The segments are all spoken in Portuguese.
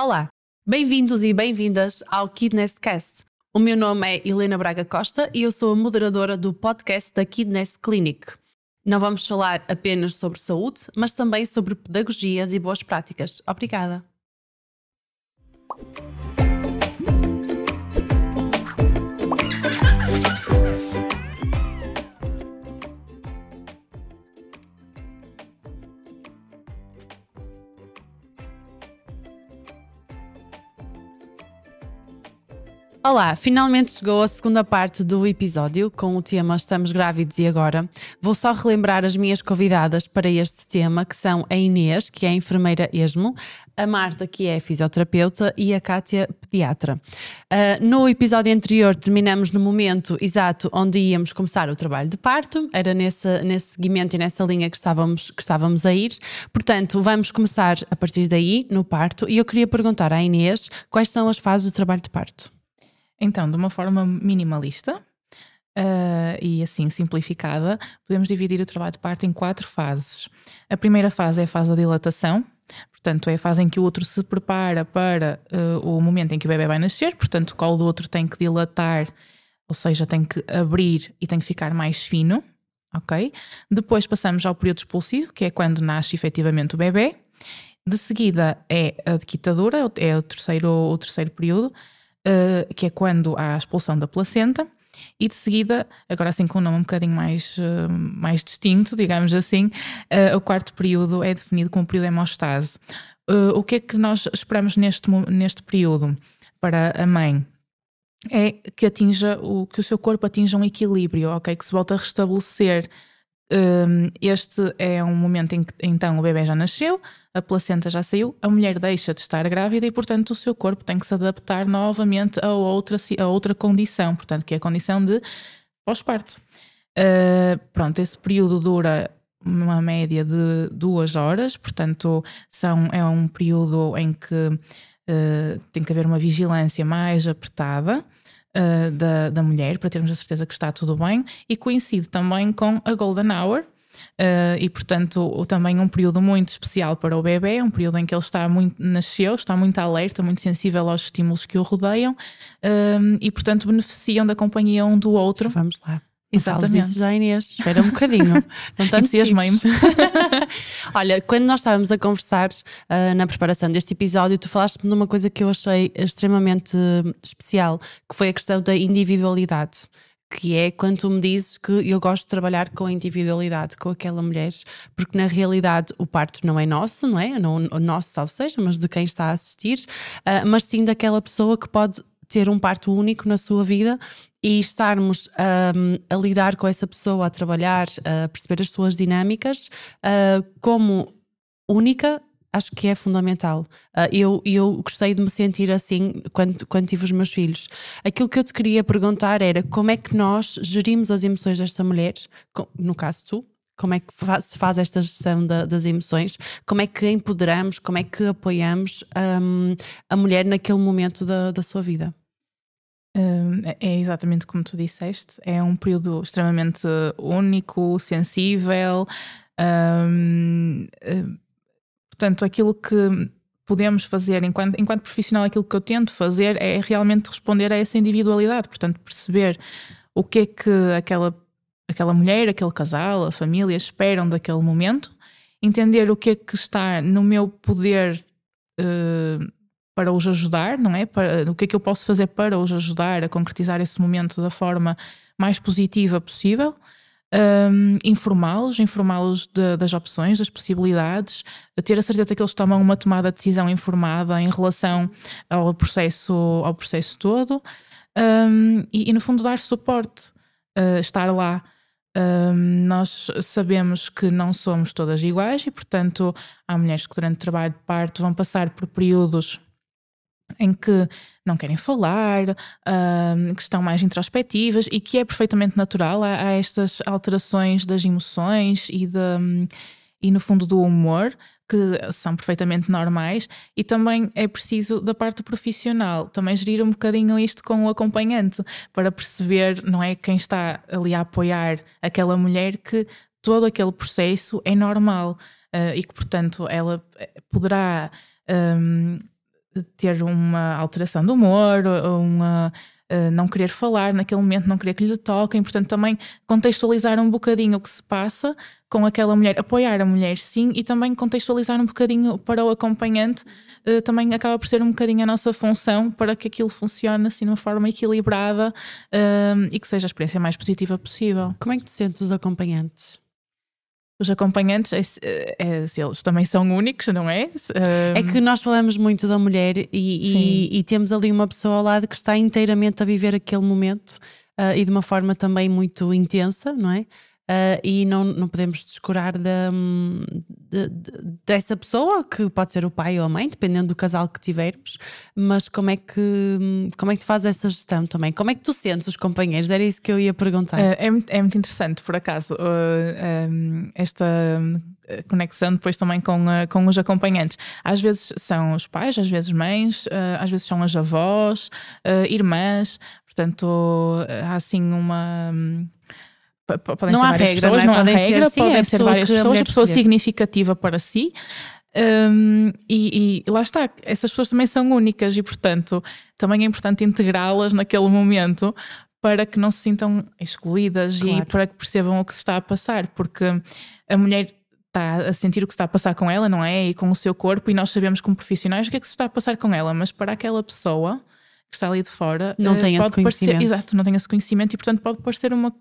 Olá, bem-vindos e bem-vindas ao Kidness Cast. O meu nome é Helena Braga Costa e eu sou a moderadora do podcast da Kidness Clinic. Não vamos falar apenas sobre saúde, mas também sobre pedagogias e boas práticas. Obrigada. Olá, finalmente chegou a segunda parte do episódio com o tema Estamos Grávidos e Agora. Vou só relembrar as minhas convidadas para este tema, que são a Inês, que é enfermeira ESMO, a Marta, que é fisioterapeuta, e a Kátia, pediatra. Uh, no episódio anterior terminamos no momento exato onde íamos começar o trabalho de parto, era nesse, nesse seguimento e nessa linha que estávamos, que estávamos a ir. Portanto, vamos começar a partir daí, no parto, e eu queria perguntar à Inês quais são as fases do trabalho de parto. Então, de uma forma minimalista uh, e assim simplificada, podemos dividir o trabalho de parto em quatro fases. A primeira fase é a fase da dilatação, portanto, é a fase em que o outro se prepara para uh, o momento em que o bebê vai nascer, portanto, o colo do outro tem que dilatar, ou seja, tem que abrir e tem que ficar mais fino. Ok? Depois passamos ao período expulsivo, que é quando nasce efetivamente o bebê. De seguida é a dequitadura, é o terceiro, o terceiro período, uh, que é quando há a expulsão da placenta, e de seguida, agora assim com um nome um bocadinho mais, uh, mais distinto, digamos assim, uh, o quarto período é definido como período de hemostase. o que é que nós esperamos neste, neste período para a mãe? É que atinja o que o seu corpo atinja um equilíbrio, ok? Que se volta a restabelecer este é um momento em que então o bebê já nasceu, a placenta já saiu, a mulher deixa de estar grávida e, portanto, o seu corpo tem que se adaptar novamente a outra, a outra condição, portanto, que é a condição de pós-parto. Uh, pronto, esse período dura uma média de duas horas, portanto, são, é um período em que uh, tem que haver uma vigilância mais apertada uh, da, da mulher, para termos a certeza que está tudo bem, e coincide também com a Golden Hour. Uh, e portanto também um período muito especial para o bebê, um período em que ele está muito nasceu, está muito alerta, muito sensível aos estímulos que o rodeiam uh, e portanto beneficiam da companhia um do outro. Vamos lá. Exatamente. Isso já, Inês. Espera um bocadinho. Não tanto entusiasmei-me. Olha, quando nós estávamos a conversar uh, na preparação deste episódio, tu falaste-me de uma coisa que eu achei extremamente especial, que foi a questão da individualidade. Que é quando tu me dizes que eu gosto de trabalhar com a individualidade, com aquela mulher, porque na realidade o parto não é nosso, não é? Não, o nosso, salvo seja, mas de quem está a assistir, uh, mas sim daquela pessoa que pode ter um parto único na sua vida e estarmos um, a lidar com essa pessoa, a trabalhar, a perceber as suas dinâmicas uh, como única, acho que é fundamental. Uh, eu, eu gostei de me sentir assim quando, quando tive os meus filhos. Aquilo que eu te queria perguntar era como é que nós gerimos as emoções desta mulher, no caso tu, como é que se faz esta gestão da, das emoções, como é que empoderamos, como é que apoiamos um, a mulher naquele momento da, da sua vida. É, é exatamente como tu disseste, é um período extremamente único, sensível. Um, eh, portanto, aquilo que podemos fazer enquanto, enquanto profissional, aquilo que eu tento fazer é realmente responder a essa individualidade, portanto, perceber o que é que aquela, aquela mulher, aquele casal, a família esperam daquele momento, entender o que é que está no meu poder. Uh, para os ajudar, não é? Para, o que é que eu posso fazer para os ajudar a concretizar esse momento da forma mais positiva possível. Um, informá-los, informá-los das opções, das possibilidades, ter a certeza que eles tomam uma tomada de decisão informada em relação ao processo, ao processo todo um, e, e, no fundo, dar suporte, uh, estar lá. Um, nós sabemos que não somos todas iguais e, portanto, há mulheres que durante o trabalho de parto vão passar por períodos em que não querem falar, que estão mais introspectivas e que é perfeitamente natural. Há, estas alterações das emoções e, de, e, no fundo, do humor, que são perfeitamente normais, e também é preciso, da parte profissional, também gerir um bocadinho isto com o acompanhante, para perceber, não é, quem está ali a apoiar aquela mulher, que todo aquele processo é normal uh, e que, portanto, ela poderá. Um, ter uma alteração de humor, uma uh, não querer falar naquele momento, não querer que lhe toquem, portanto, também contextualizar um bocadinho o que se passa com aquela mulher, apoiar a mulher sim, e também contextualizar um bocadinho para o acompanhante, uh, também acaba por ser um bocadinho a nossa função para que aquilo funcione assim de uma forma equilibrada uh, e que seja a experiência mais positiva possível. Como é que tu sentes os acompanhantes? Os acompanhantes, é, é, eles também são únicos, não é? Um... É que nós falamos muito da mulher e, e, e, temos ali uma pessoa ao lado que está inteiramente a viver aquele momento uh, e de uma forma também muito intensa, não é? Uh, e não, não podemos descurar da, de, de, dessa pessoa, que pode ser o pai ou a mãe, dependendo do casal que tivermos, mas como é que, como é que tu fazes essa gestão também? Como é que tu sentes os companheiros? Era isso que eu ia perguntar. Uh, é, é, muito interessante, por acaso, uh, um, esta conexão depois também com, com os acompanhantes. Às vezes são os pais, às vezes mães, às vezes são as avós, irmãs, portanto há assim uma podem não ser há várias regra, pessoas, não, é? não há regra, ser, sim, podem ser várias pessoas, a pessoa significativa para si. Um, e, e, lá está, essas pessoas também são únicas e, portanto, também é importante integrá-las naquele momento para que não se sintam excluídas claro. e para que percebam o que se está a passar, porque a mulher está a sentir o que se está a passar com ela, não é? E com o seu corpo, e nós sabemos como profissionais o que é que se está a passar com ela, mas para aquela pessoa que está ali de fora, não uh, tem esse conhecimento. Parecer, exato, não tem esse conhecimento e, portanto, pode parecer uma eh,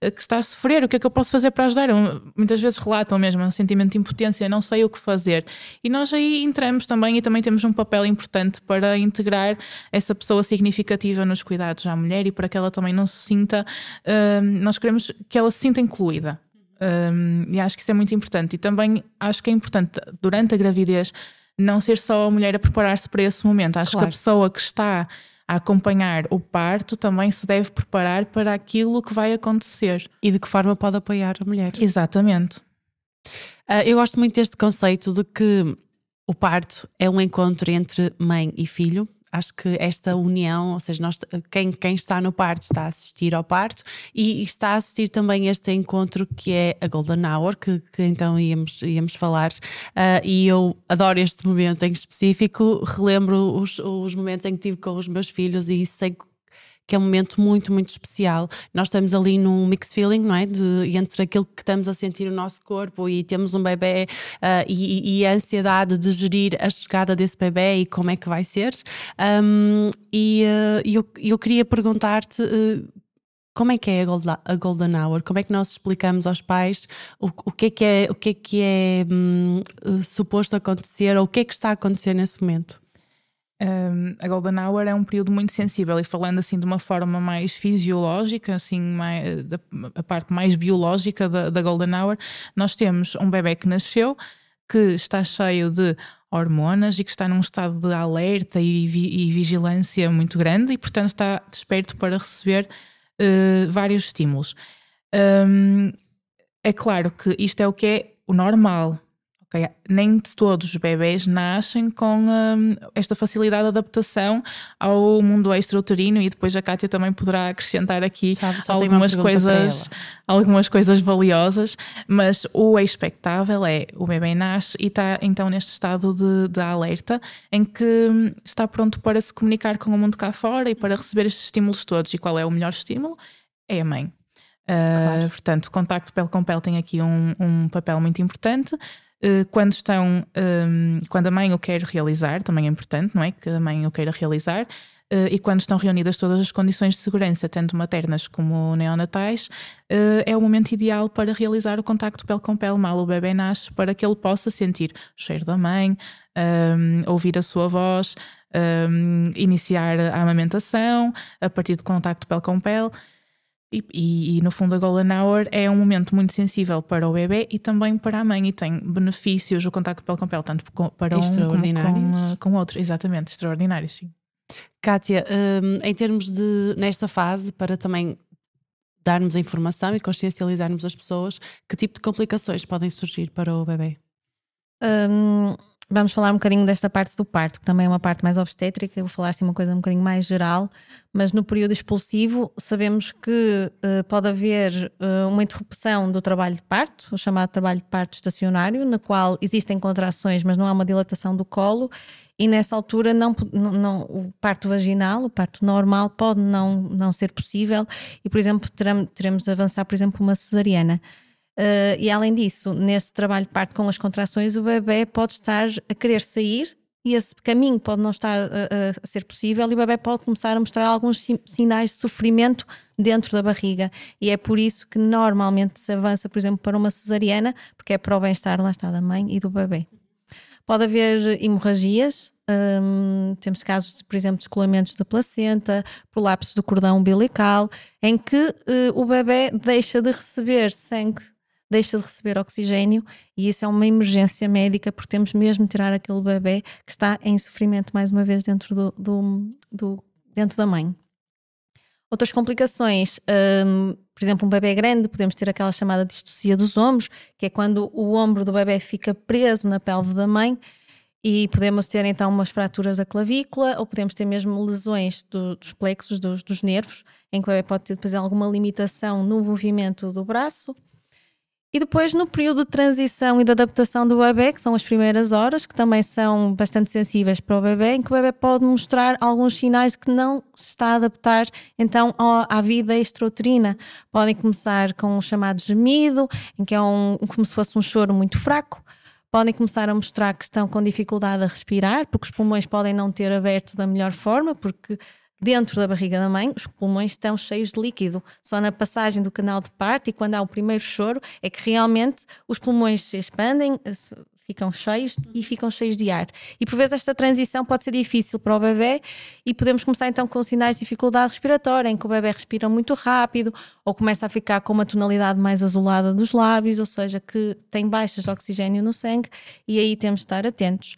que está a sofrer, o que é que eu posso fazer para ajudar? Muitas vezes relatam mesmo um sentimento de impotência, não sei o que fazer. E nós aí entramos também e também temos um papel importante para integrar essa pessoa significativa nos cuidados à mulher e para que ela também não se sinta, uh, nós queremos que ela se sinta incluída. Um, e acho que isso é muito importante. E também acho que é importante, durante a gravidez, não ser só a mulher a preparar-se para esse momento. Acho claro. que a pessoa que está a acompanhar o parto também se deve preparar para aquilo que vai acontecer. E de que forma pode apoiar a mulher. Exatamente. Uh, eu gosto muito deste conceito de que o parto é um encontro entre mãe e filho acho que esta união, ou seja, nós, quem, quem está no parto está a assistir ao parto e, está a assistir também este encontro que é a Golden Hour, que, que então íamos, íamos falar. Uh, e eu adoro este momento em específico, relembro os, os momentos em que tive com os meus filhos e sei que é um momento muito, muito especial. Nós estamos ali num mixed feeling, não é? De, entre aquilo que estamos a sentir no nosso corpo e temos um bebê uh, e, e, a ansiedade de gerir a chegada desse bebê e como é que vai ser. Um, e uh, eu, eu queria perguntar-te. Uh, como é que é a Golden Hour? Como é que nós explicamos aos pais o, o que é que é, o que é, que é hum, suposto acontecer ou o que é que está a acontecer nesse momento? Um, a Golden Hour é um período muito sensível e falando assim de uma forma mais fisiológica, assim, mais, da, a parte mais biológica da, da Golden Hour, nós temos um bebê que nasceu que está cheio de hormonas e que está num estado de alerta e, vi, e vigilância muito grande e, portanto, está desperto para receber uh, vários estímulos. Um, é claro que isto é o que é o normal, Okay? Nem todos os bebés nascem com hum, esta facilidade de adaptação ao mundo extrauterino e depois a Kátia também poderá acrescentar aqui algumas coisas, algumas coisas valiosas, mas o expectável é o bebê nasce e está então neste estado de, de alerta em que hum, está pronto para se comunicar com o mundo cá fora e para receber estes estímulos todos. E qual é o melhor estímulo? É a mãe. Uh, Portanto, o contacto pele com pele tem aqui um, um papel muito importante. Eh, quando estão, um, quando a mãe o quer realizar, também é importante, não é? Que a mãe o queira realizar, Uh, e quando estão reunidas todas as condições de segurança, tanto maternas como neonatais, uh, é o momento ideal para realizar o contacto pele com pele mal o bebê nasce, para que ele possa sentir o cheiro da mãe, um, ouvir a sua voz, um, iniciar a amamentação a partir do contacto pele com pele. E, e, e, no fundo a Golden Hour é um momento muito sensível para o bebê e também para a mãe e tem benefícios o contacto pele com pele, tanto para um como com, com outro, exatamente, extraordinários, sim. Kátia, um, em termos de, nesta fase, para também darmos a informação e consciencializarmos as pessoas, que tipo de complicações podem surgir para o bebê? Um, vamos falar um bocadinho desta parte do parto, que também é uma parte mais obstétrica. Eu vou falar assim uma coisa um bocadinho mais geral, mas no período expulsivo sabemos que uh, pode haver uh, uma interrupção do trabalho de parto, o chamado trabalho de parto estacionário, na qual existem contrações, mas não há uma dilatação do colo. E nessa altura não, não, o parto vaginal, o parto normal pode não, não ser possível e, por exemplo, teremos, teremos de avançar, por exemplo, uma cesariana. Uh, e além disso, nesse trabalho de parto com as contrações, o bebê pode estar a querer sair e esse caminho pode não estar a, a ser possível e o bebê pode começar a mostrar alguns sinais de sofrimento dentro da barriga. E é por isso que normalmente se avança, por exemplo, para uma cesariana, porque é para o bem-estar, lá está, da mãe e do bebê. Pode haver hemorragias, um, temos casos, por exemplo, de descolamentos da placenta, prolapsos do cordão umbilical, em que uh, o bebê deixa de receber sangue deixa de receber oxigênio e isso é uma emergência médica porque temos mesmo de tirar aquele bebê que está em sofrimento mais uma vez dentro, do, do, do dentro da mãe. Outras complicações, um, por exemplo, um bebê grande, podemos ter aquela chamada distocia dos ombros, que é quando o ombro do bebê fica preso na pelve da mãe e podemos ter então umas fraturas da clavícula ou podemos ter mesmo lesões do, dos plexos, dos, dos nervos, em que o bebê pode ter depois alguma limitação no movimento do braço e depois, no período de transição e de adaptação do bebê, que são as primeiras horas, que também são bastante sensíveis para o bebê, em que o bebê pode mostrar alguns sinais que não se está a adaptar então à vida extrauterina. Podem começar com um chamado gemido, em que é um, como se fosse um choro muito fraco. Podem começar a mostrar que estão com dificuldade a respirar, porque os pulmões podem não ter aberto da melhor forma, porque dentro da barriga da mãe, os pulmões estão cheios de líquido. Só na passagem do canal de parto e quando há o primeiro choro é que realmente os pulmões se expandem, ficam cheios e ficam cheios de ar. E por vezes esta transição pode ser difícil para o bebê e podemos começar então com sinais de dificuldade respiratória, em que o bebê respira muito rápido ou começa a ficar com uma tonalidade mais azulada dos lábios, ou seja, que tem baixas de oxigênio no sangue e aí temos de estar atentos.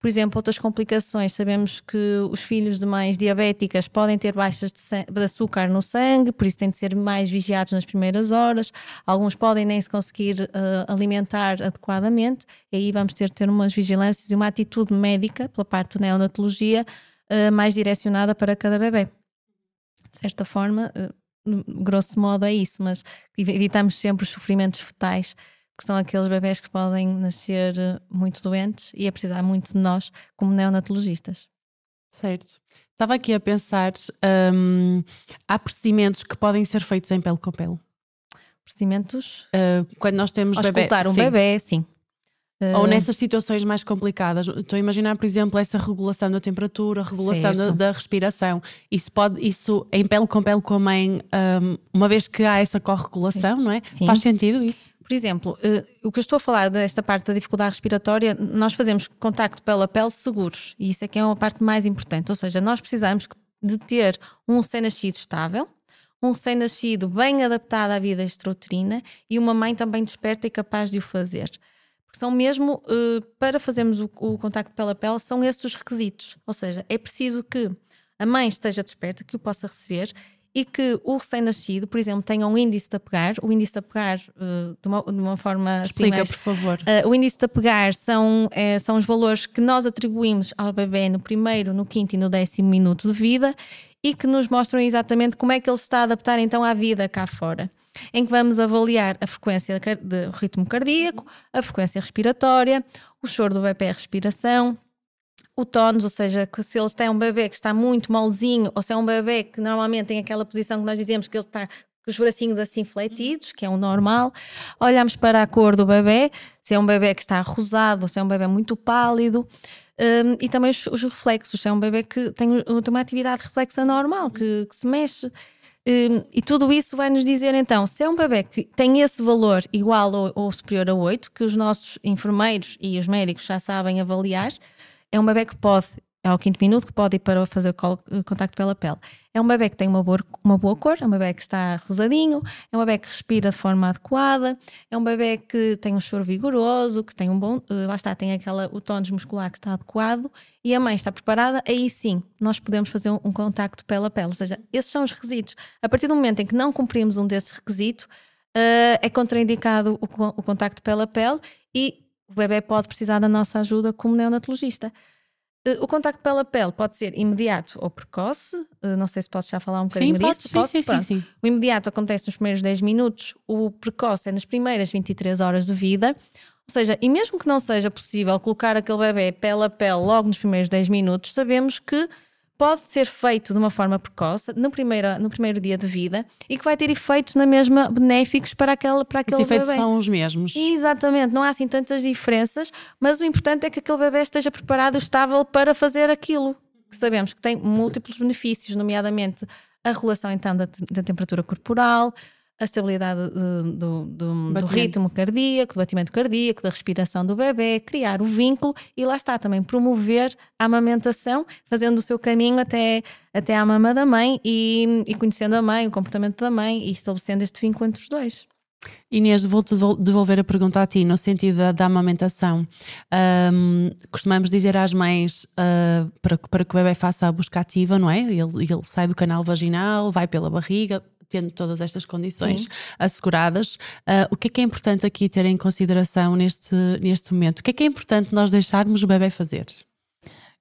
Por exemplo, outras complicações, sabemos que os filhos de mães diabéticas podem ter baixas de, açúcar no sangue, por isso têm de ser mais vigiados nas primeiras horas. Alguns podem nem se conseguir uh, alimentar adequadamente, e aí vamos ter de ter umas vigilâncias e uma atitude médica pela parte da neonatologia uh, mais direcionada para cada bebê. De certa forma, uh, grosso modo é isso, mas evitamos sempre os sofrimentos fetais que são aqueles bebés que podem nascer eh, muito doentes e a precisar muito de nós como neonatologistas. Certo. Estava aqui a pensar, um, há procedimentos que podem ser feitos em pele com pele? Procedimentos? Uh, quando nós temos bebê. um sim. bebê, sim. Ou eh, nessas situações mais complicadas. Estou a imaginar, por exemplo, essa regulação da temperatura, regulação da, da, respiração. Isso pode, isso em pele com pele com a mãe, um, uma vez que há essa corregulação, não é? Sim. Faz sentido isso? Por exemplo, uh, o que eu estou a falar desta parte da dificuldade respiratória, nós fazemos contacto pele a pele seguros e isso é que é uma parte mais importante. Ou seja, nós precisamos de ter um recém-nascido estável, um recém-nascido bem adaptado à vida extrauterina e uma mãe também desperta e capaz de o fazer. Porque são mesmo, uh, para fazermos o, o contacto pele a pele, são esses os requisitos. Ou seja, é preciso que a mãe esteja desperta, que o possa receber e que o recém-nascido, por exemplo, tenha um índice de apegar. O índice de apegar, uh, de, uma, de uma forma. Assim Explica, assim, mais, por favor. Uh, o índice de apegar são, é, são os valores que nós atribuímos ao bebê no primeiro, no quinto e no décimo minuto de vida e que nos mostram exatamente como é que ele se está a adaptar então à vida cá fora. Em que vamos avaliar a frequência do ritmo cardíaco, a frequência respiratória, o choro do bebê, a respiração, o tónus, ou seja, se ele tem um bebê que está muito molzinho, ou se é um bebê que normalmente tem aquela posição que nós dizemos que ele está com os bracinhos assim fletidos, que é o normal, olhamos para a cor do bebê, se é um bebê que está rosado, ou se é um bebê muito pálido, um, e também os, os, reflexos, se é um bebê que tem uma atividade reflexa normal, que, que se mexe. Um, e tudo isso vai nos dizer então, se é um bebê que tem esse valor igual ou, ou superior a 8, que os nossos enfermeiros e os médicos já sabem avaliar, é um bebê que pode, ao quinto minuto, que pode ir para fazer o contacto pela pele. É um bebê que tem uma boa, uma boa cor, é um bebê que está rosadinho, é um bebê que respira de forma adequada, é um bebê que tem um choro vigoroso, que tem um bom, eh, lá está, tem aquela, o tónus muscular que está adequado e a mãe está preparada, aí sim nós podemos fazer um, um contacto pele a pele. Ou seja, esses são os requisitos. A partir do momento em que não cumprimos um desses requisitos, uh, é contraindicado o, o contacto pele a pele e o bebê pode precisar da nossa ajuda como neonatologista. Eh, o contacto pele a pele pode ser imediato ou precoce. Eh, não sei se posso já falar um bocadinho sim, disso. Pode, sim, sim, sim, O imediato acontece nos primeiros 10 minutos, o precoce é nas primeiras 23 horas de vida. Ou seja, e mesmo que não seja possível colocar aquele bebê pele a pele logo nos primeiros 10 minutos, sabemos que pode ser feito de uma forma precoce no primeiro, no primeiro dia de vida e que vai ter efeitos na mesma benéficos para, aquele, para aquele Os efeitos bebê. são os mesmos. Exatamente, não há assim tantas diferenças, mas o importante é que aquele bebê esteja preparado e estável para fazer aquilo. Que sabemos que tem múltiplos benefícios, nomeadamente a regulação então da, da temperatura corporal, a estabilidade do, do, do, do, ritmo cardíaco, do batimento cardíaco, da respiração do bebê, criar o vínculo e lá está também promover a amamentação, fazendo o seu caminho até, até à mama da mãe e, e conhecendo a mãe, o comportamento da mãe e estabelecendo este vínculo entre os dois. Inês, vou-te devolver a pergunta a ti, no sentido da, da amamentação. Um, costumamos dizer às mães uh, para, para que o bebê faça a busca ativa, não é? Ele, ele sai do canal vaginal, vai pela barriga, tendo todas estas condições Sim. asseguradas. Uh, o que é que é importante aqui ter em consideração neste, neste momento? O que é que é importante nós deixarmos o bebê fazer?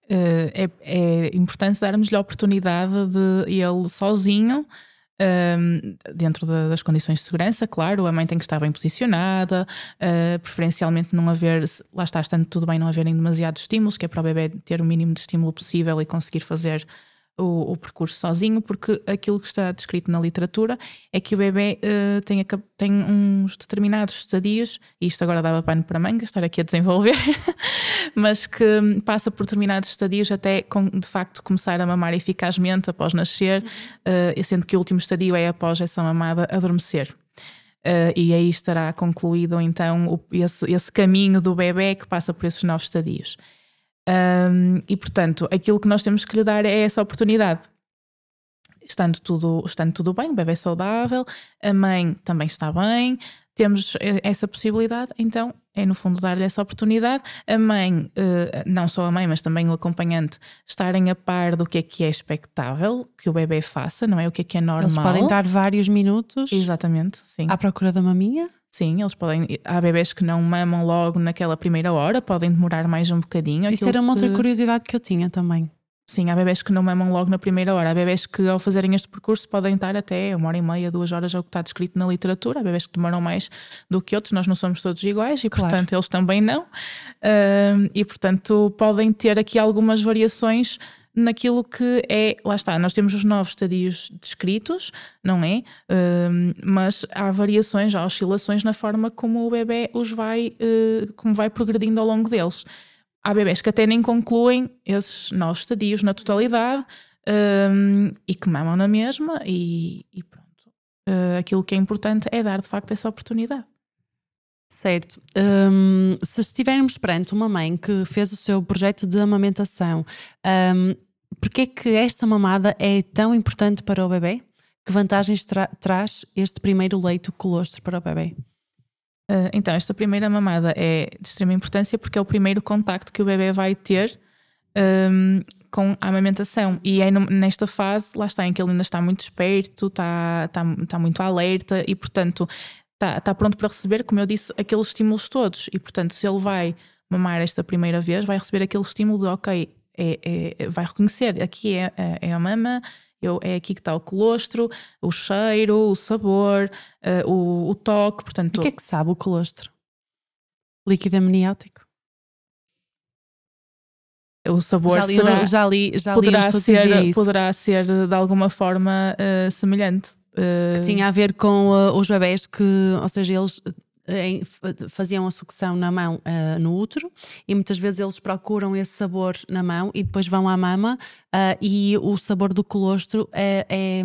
Uh, é, é, importante darmos-lhe a oportunidade de ele sozinho. Um, dentro de, das condições de segurança, claro, a mãe tem que estar bem posicionada, uh, preferencialmente não haver, lá está, estando tudo bem, não haverem demasiados estímulos, que é para o bebê ter o mínimo de estímulo possível e conseguir fazer o, o, percurso sozinho, porque aquilo que está descrito na literatura é que o bebê uh, tem, a, tem uns determinados estadios, e isto agora dava pano para manga, estar aqui a desenvolver, mas que passa por determinados estadios até com, de facto começar a mamar eficazmente após nascer, uh, sendo que o último estadio é após essa mamada adormecer. Uh, e aí estará concluído então o, esse, esse caminho do bebê que passa por esses novos estadios. Um, e portanto, aquilo que nós temos que lhe dar é essa oportunidade. Estando tudo, estando tudo bem, o bebê é saudável, a mãe também está bem, temos essa possibilidade, então é no fundo dar-lhe essa oportunidade. A mãe, eh, não só a mãe, mas também o acompanhante, estarem a par do que é que é expectável que o bebê faça, não é? O que é que é normal. Eles podem dar vários minutos. Exatamente, sim. À procura da maminha? Sim, eles podem. Há bebés que não mamam logo naquela primeira hora, podem demorar mais um bocadinho. Isso era uma outra curiosidade que eu tinha também. Sim, há bebés que não mamam logo na primeira hora. Há bebés que, ao fazerem este percurso, podem estar até uma hora e meia, duas horas, ao que está descrito na literatura. Há bebés que demoram mais do que outros. Nós não somos todos iguais e, claro. portanto, eles também não. Uh, e, portanto, podem ter aqui algumas variações naquilo que é, lá está, nós temos os novos estadios descritos, não é? Uh, mas há variações, há oscilações na forma como o bebê os vai, uh, como vai progredindo ao longo deles. Há bebés que até nem concluem esses novos estadios na totalidade um, e que mamam na mesma e, e pronto. Uh, aquilo que é importante é dar de facto essa oportunidade. Certo. Um, se estivermos perante uma mãe que fez o seu projeto de amamentação, um, porquê é que esta mamada é tão importante para o bebê? Que vantagens tra traz este primeiro leito colostro para o bebê? Uh, então, esta primeira mamada é de extrema importância porque é o primeiro contacto que o bebê vai ter um, com a amamentação. E é nesta fase, lá está, em que ele ainda está muito esperto, está, está, está muito alerta e, portanto, está, tá pronto para receber, como eu disse, aqueles estímulos todos. E, portanto, se ele vai mamar esta primeira vez, vai receber aquele estímulo de, ok, é, é, vai reconhecer, aqui é, é, é a mama, eu, é aqui que está o colostro, o cheiro, o sabor, uh, o, o, toque, portanto... O que é que sabe o colostro? Líquido amniótico? O sabor já li, será, já li, já poderá, li ser, poderá ser de alguma forma uh, semelhante. Que tinha a ver com uh, os bebés que, ou seja, eles em, faziam a sucção na mão uh, no útero e muitas vezes eles procuram esse sabor na mão e depois vão à mama uh, e o sabor do colostro é, é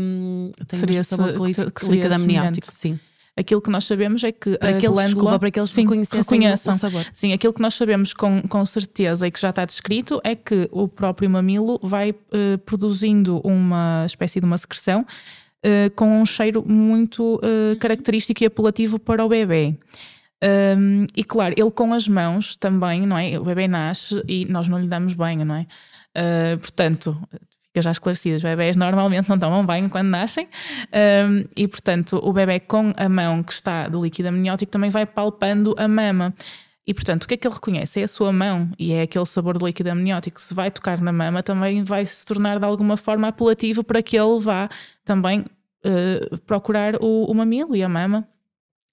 tem seria um sabor que, que líquido amniótico, sim. Aquilo que nós sabemos é que para que eles, glândula, desculpa, para que eles sim, reconheçam o sabor. Sim, aquilo que nós sabemos com, com certeza e que já está descrito é que o próprio mamilo vai uh, produzindo uma espécie de uma secreção uh, com um cheiro muito uh, característico e apelativo para o bebê. Um, e claro, ele com as mãos também, não é? O bebê nasce e nós não lhe damos banho, não é? Uh, portanto, fica já esclarecido, os bebés normalmente não tomam banho quando nascem um, e, portanto, o bebê com a mão que está do líquido amniótico também vai palpando a mama. E portanto, o que é que ele reconhece? É a sua mão e é aquele sabor de líquido amniótico. Se vai tocar na mama, também vai se tornar de alguma forma apelativo para que ele vá também uh, procurar o, o mamilo e a mama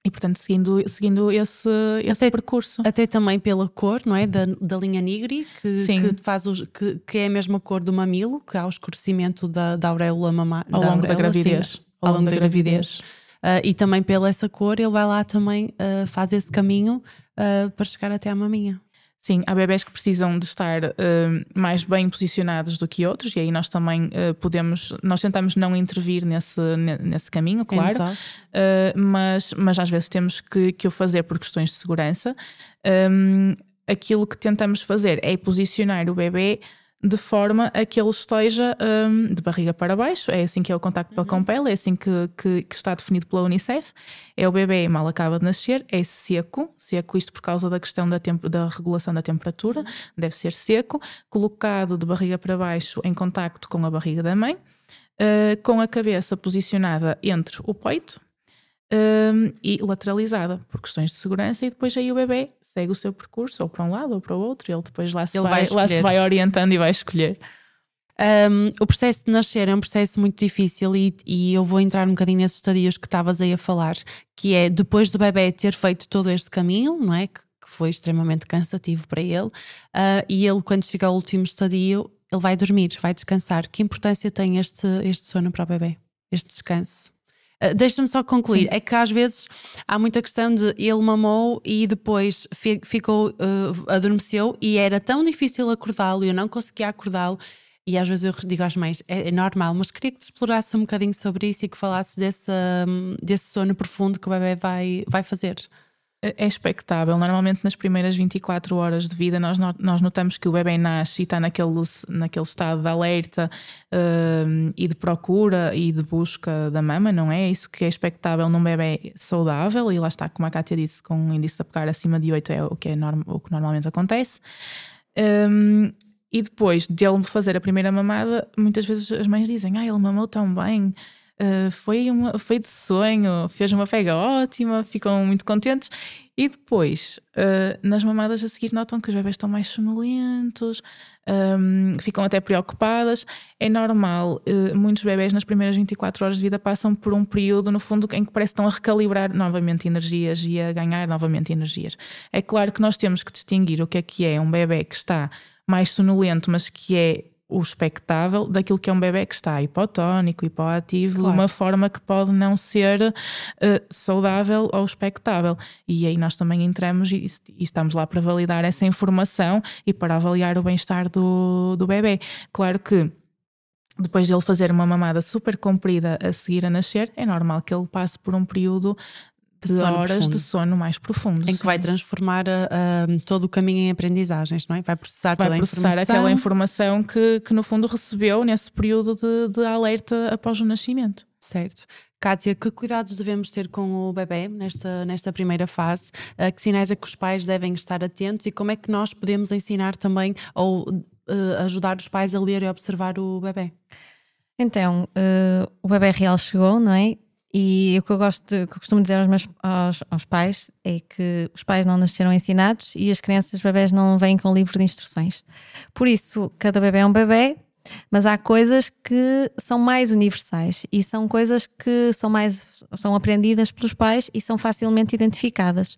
e portanto, seguindo, seguindo esse, esse até, percurso. Até também pela cor, não é? Da, da linha nigri, que, que faz os, que, que, é a mesma cor do mamilo, que há o escurecimento da, da auréola mamária. Ao longo da gravidez. Sim, ao, ao longo da, da gravidez. gravidez. Uh, e também pela essa cor, ele vai lá também, uh, faz esse caminho uh, para chegar até à maminha. Sim, há bebés que precisam de estar uh, mais bem posicionados do que outros, e aí nós também uh, podemos, nós tentamos não intervir nesse, nesse caminho, claro, uh, mas, mas às vezes temos que, que o fazer por questões de segurança. Um, aquilo que tentamos fazer é posicionar o bebê de forma a que ele esteja um, de barriga para baixo. É assim que é o contacto pele com uhum. pele, é assim que, que, que, está definido pela Unicef. É o bebê mal acaba de nascer, é seco, seco isto por causa da questão da, da regulação da temperatura, uhum. deve ser seco, colocado de barriga para baixo em contacto com a barriga da mãe, uh, com a cabeça posicionada entre o peito um, e lateralizada por questões de segurança, e depois aí o bebê segue o seu percurso, ou para um lado ou para o outro, e ele depois lá se, ele vai, vai lá se vai orientando e vai escolher. Um, o processo de nascer é um processo muito difícil e, e, eu vou entrar um bocadinho nesses estadios que estavas aí a falar, que é depois do bebê ter feito todo este caminho, não é? Que, que foi extremamente cansativo para ele, uh, e ele, quando chega ao último estadio, ele vai dormir, vai descansar. Que importância tem este, este sono para o bebê? Este descanso? Uh, Deixa-me só concluir. Sim. É que às vezes há muita questão de ele mamou e depois ficou, uh, adormeceu e era tão difícil acordá-lo e eu não conseguia acordá-lo. E às vezes eu digo às mães, é, é, normal, mas queria que te explorasse um bocadinho sobre isso e que falasse desse, um, desse sono profundo que o bebê vai, vai fazer é expectável. Normalmente, nas primeiras 24 horas de vida, nós, nós notamos que o bebê nasce e está naquele, naquele estado de alerta uh, e de procura e de busca da mama, não é? Isso que é expectável num bebê saudável, e lá está, como a Kátia disse, com um índice de apegar acima de 8 é o que, é norm, o que normalmente acontece. Um, e depois de ele fazer a primeira mamada, muitas vezes as mães dizem: Ah, ele mamou tão bem. Uh, foi, uma, foi de sonho, fez uma pega ótima, ficam muito contentes. E depois, uh, nas mamadas a seguir, notam que os bebés estão mais sonolentos, um, ficam até preocupadas. É normal, uh, muitos bebés nas primeiras 24 horas de vida passam por um período, no fundo, em que parece que estão a recalibrar novamente energias e a ganhar novamente energias. É claro que nós temos que distinguir o que é que é um bebê que está mais sonolento, mas que é o expectável daquilo que é um bebê que está hipotónico, hipoativo, claro. de uma forma que pode não ser uh, saudável ou expectável. E aí nós também entramos e, e, estamos lá para validar essa informação e para avaliar o bem-estar do, do bebê. Claro que depois de ele fazer uma mamada super comprida a seguir a nascer, é normal que ele passe por um período de, de horas profundo. de sono mais profundo. Em que vai transformar todo o caminho em aprendizagens, não é? Vai processar vai toda processar a informação. aquela informação que, que, no fundo, recebeu nesse período de, de alerta após o nascimento. Certo. Kátia, que cuidados devemos ter com o bebê nesta, nesta primeira fase? Uh, que sinais é que os pais devem estar atentos e como é que nós podemos ensinar também ou uh, ajudar os pais a ler e observar o bebê? Então, uh, o bebê real chegou, não é? E o que eu gosto, que eu costumo dizer aos meus aos, aos, pais é que os pais não nasceram ensinados e as crianças, os bebés não vêm com livro de instruções. Por isso, cada bebê é um bebê, mas há coisas que são mais universais e são coisas que são mais são aprendidas pelos pais e são facilmente identificadas.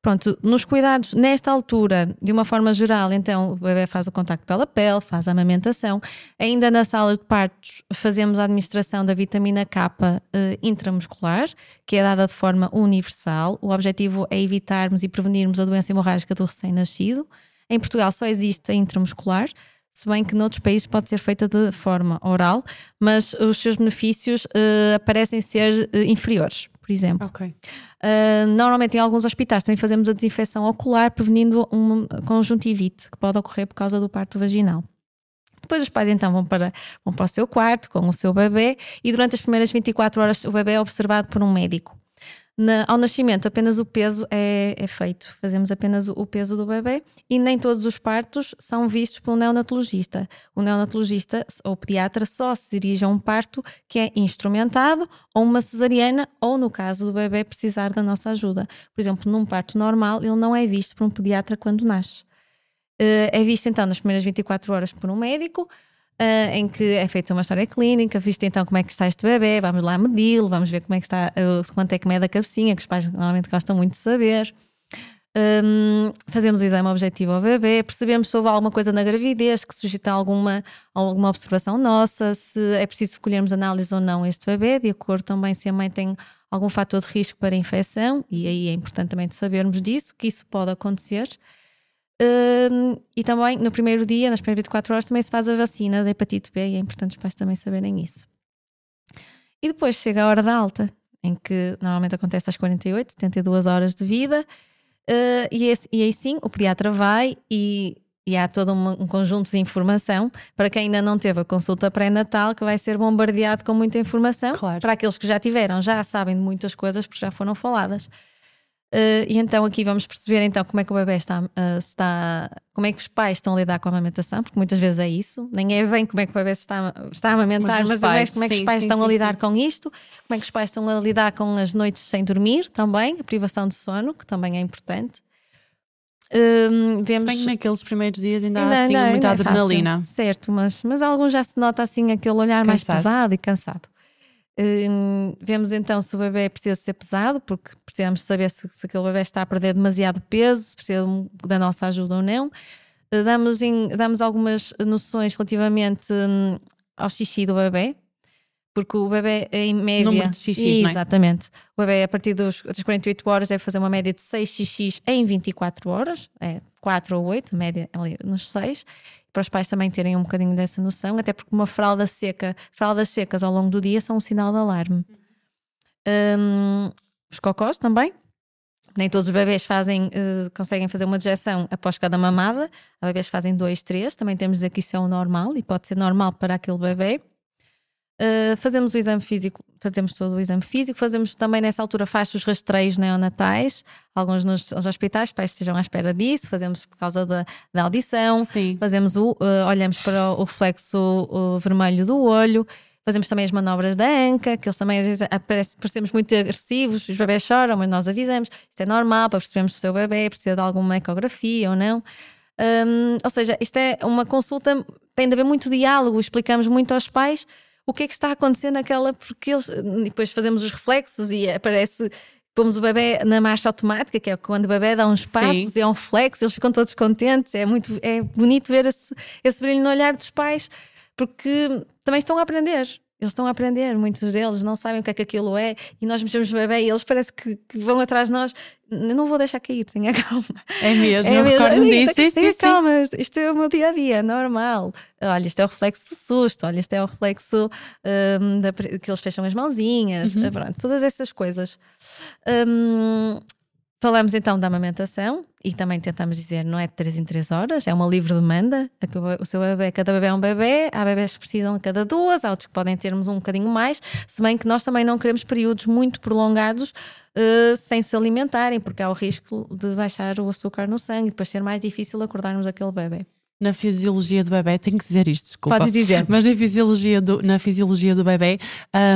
Pronto, nos cuidados, nesta altura, de uma forma geral, então o bebê faz o contacto pela pele, faz a amamentação. Ainda na sala de partos, fazemos a administração da vitamina K eh, intramuscular, que é dada de forma universal. O objetivo é evitarmos e prevenirmos a doença hemorrágica do recém-nascido. Em Portugal só existe a intramuscular, se bem que noutros países pode ser feita de forma oral, mas os seus benefícios uh, parecem ser uh, inferiores por exemplo. Okay. Uh, normalmente em alguns hospitais também fazemos a desinfecção ocular, prevenindo uma conjuntivite que pode ocorrer por causa do parto vaginal. Depois os pais então vão para, vão para o seu quarto com o seu bebê e durante as primeiras 24 horas o bebê é observado por um médico. Na, ao nascimento, apenas o peso é, é feito. Fazemos apenas o, o, peso do bebê e nem todos os partos são vistos por um neonatologista. O neonatologista ou pediatra só se dirige a um parto que é instrumentado ou uma cesariana, ou no caso do bebê precisar da nossa ajuda. Por exemplo, num parto normal, ele não é visto por um pediatra quando nasce. Uh, é visto então nas primeiras 24 horas por um médico Uh, em que é feita uma história clínica, visto então como é que está este bebê, vamos lá medi-lo, vamos ver como é que está, uh, quanto é que mede a cabecinha, que os pais normalmente gostam muito de saber. Um, fazemos o exame objetivo ao bebê, percebemos se houve alguma coisa na gravidez que suscita alguma, alguma observação nossa, se é preciso escolhermos análise ou não este bebê, de acordo também se a mãe tem algum fator de risco para infecção, e aí é importante também sabermos disso, que isso pode acontecer. Uh, e também no primeiro dia, nas primeiras 24 horas, também se faz a vacina da hepatite B e é importante os pais também saberem isso. E depois chega a hora da alta, em que normalmente acontece às 48, 72 horas de vida, uh, e, esse, e, aí sim o pediatra vai e, e há todo um, um, conjunto de informação para quem ainda não teve a consulta pré-natal, que vai ser bombardeado com muita informação. Claro. Para aqueles que já tiveram, já sabem de muitas coisas porque já foram faladas. Uh, e então aqui vamos perceber então como é que o bebê está, uh, está, como é que os pais estão a lidar com a amamentação, porque muitas vezes é isso, nem é bem como é que o bebê está, está a amamentar, mas, mas pais, como é que sim, os pais sim, estão sim, a lidar com isto, como é que os pais estão a lidar com as noites sem dormir também, a privação de sono, que também é importante. Um, vemos... Bem naqueles primeiros dias ainda, ainda há assim, ainda, muita é adrenalina. É certo, mas, mas alguns já se nota assim aquele olhar mais pesado e cansado. Hum, vemos então se o bebê precisa ser pesado, porque precisamos saber se, se aquele bebê está a perder demasiado peso, se precisa da nossa ajuda ou não. Uh, damos, em, damos algumas noções relativamente um, ao xixi do bebê, porque o bebê em média. Número de xixis, Exatamente. Não é? O bebê, a partir dos, das 48 horas, deve fazer uma média de 6 xixis em 24 horas, é 4 ou 8, média ali nos 6 para os pais também terem um bocadinho dessa noção, até porque uma fralda seca, fraldas secas ao longo do dia são um sinal de alarme. Um, os cocós também. Nem todos os bebês fazem, uh, conseguem fazer uma digestão após cada mamada. Há bebês que fazem dois, três. Também temos dizer que isso é o normal e pode ser normal para aquele bebê. Uh, fazemos o exame físico, fazemos todo o exame físico, fazemos também nessa altura faz os rastreios neonatais, alguns nos, nos hospitais, pais estejam à espera disso, fazemos por causa da, da audição, Sim. fazemos o, uh, olhamos para o, reflexo o vermelho do olho, fazemos também as manobras da anca, que eles também às vezes aparecem, parecemos muito agressivos, os bebés choram, mas nós avisamos, isto é normal para percebermos se o seu bebê precisa de alguma ecografia ou não. Um, ou seja, isto é uma consulta, tem de haver muito diálogo, explicamos muito aos pais o que é que está a acontecer naquela, porque eles, depois fazemos os reflexos e aparece pomos o bebê na marcha automática, que é quando o bebê dá uns passos Sim. e é um flexo, eles ficam todos contentes. É muito é bonito ver esse, esse brilho no olhar dos pais, porque também estão a aprender. Eles estão a aprender, muitos deles não sabem o que é que aquilo é, e nós mexemos bebê e eles parece que, que vão atrás de nós. Não vou deixar cair, tenha calma. É mesmo, é eu mesmo. recordo disso. Tenha, tenha calma, isto é o meu dia a dia, do Olha, isto é o reflexo do susto, olha, isto é o reflexo um, da, que eles fecham as mãozinhas, uhum. pronto, todas essas coisas. Um, Falamos então da amamentação e também tentamos dizer não é de 3 em 3 horas, é uma livre demanda. O seu bebê, cada bebê é um bebê, há bebés que precisam a cada duas, há outros que podem termos um bocadinho mais, se bem que nós também não queremos períodos muito prolongados uh, sem se alimentarem, porque há o risco de baixar o açúcar no sangue e depois ser mais difícil acordarmos aquele bebê na fisiologia do bebê, tenho que dizer isto, desculpa. Podes dizer. Mas na fisiologia do, na fisiologia do bebê,